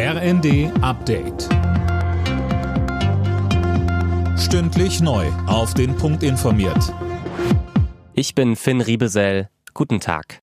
RND Update. Stündlich neu. Auf den Punkt informiert. Ich bin Finn Riebesell. Guten Tag.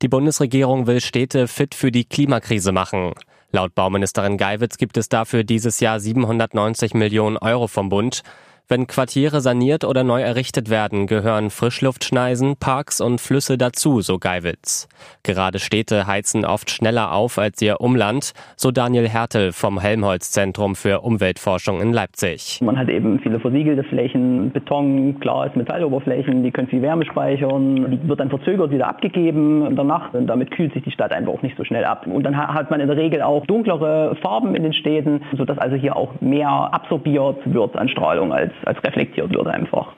Die Bundesregierung will Städte fit für die Klimakrise machen. Laut Bauministerin Geiwitz gibt es dafür dieses Jahr 790 Millionen Euro vom Bund. Wenn Quartiere saniert oder neu errichtet werden, gehören Frischluftschneisen, Parks und Flüsse dazu, so Geiwitz. Gerade Städte heizen oft schneller auf als ihr Umland, so Daniel Hertel vom Helmholtz-Zentrum für Umweltforschung in Leipzig. Man hat eben viele versiegelte Flächen, Beton, Glas, Metalloberflächen, die können viel Wärme speichern, die wird dann verzögert wieder abgegeben in der Nacht und damit kühlt sich die Stadt einfach auch nicht so schnell ab. Und dann hat man in der Regel auch dunklere Farben in den Städten, sodass also hier auch mehr absorbiert wird an Strahlung als als reflektiert wird einfach.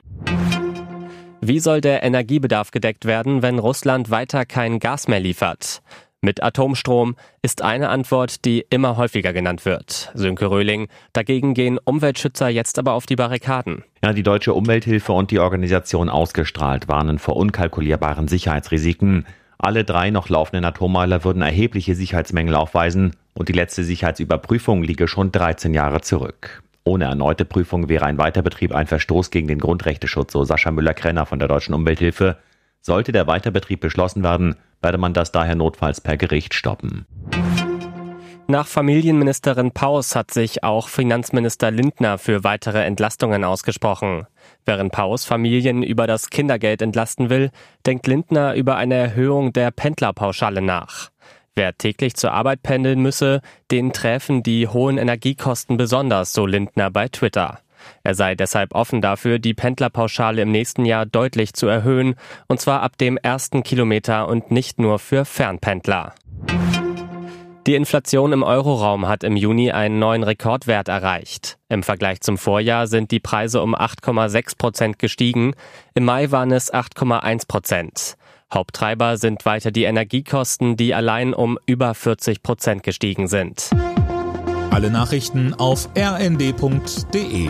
Wie soll der Energiebedarf gedeckt werden, wenn Russland weiter kein Gas mehr liefert? Mit Atomstrom ist eine Antwort, die immer häufiger genannt wird. Sönke Röhling. Dagegen gehen Umweltschützer jetzt aber auf die Barrikaden. Ja, die Deutsche Umwelthilfe und die Organisation Ausgestrahlt warnen vor unkalkulierbaren Sicherheitsrisiken. Alle drei noch laufenden Atommeiler würden erhebliche Sicherheitsmängel aufweisen und die letzte Sicherheitsüberprüfung liege schon 13 Jahre zurück. Ohne erneute Prüfung wäre ein Weiterbetrieb ein Verstoß gegen den Grundrechteschutz, so Sascha Müller-Krenner von der Deutschen Umwelthilfe. Sollte der Weiterbetrieb beschlossen werden, werde man das daher notfalls per Gericht stoppen. Nach Familienministerin Paus hat sich auch Finanzminister Lindner für weitere Entlastungen ausgesprochen. Während Paus Familien über das Kindergeld entlasten will, denkt Lindner über eine Erhöhung der Pendlerpauschale nach. Wer täglich zur Arbeit pendeln müsse, den treffen die hohen Energiekosten besonders, so Lindner bei Twitter. Er sei deshalb offen dafür, die Pendlerpauschale im nächsten Jahr deutlich zu erhöhen, und zwar ab dem ersten Kilometer und nicht nur für Fernpendler. Die Inflation im Euroraum hat im Juni einen neuen Rekordwert erreicht. Im Vergleich zum Vorjahr sind die Preise um 8,6 Prozent gestiegen. Im Mai waren es 8,1 Prozent. Haupttreiber sind weiter die Energiekosten, die allein um über 40 Prozent gestiegen sind. Alle Nachrichten auf rnd.de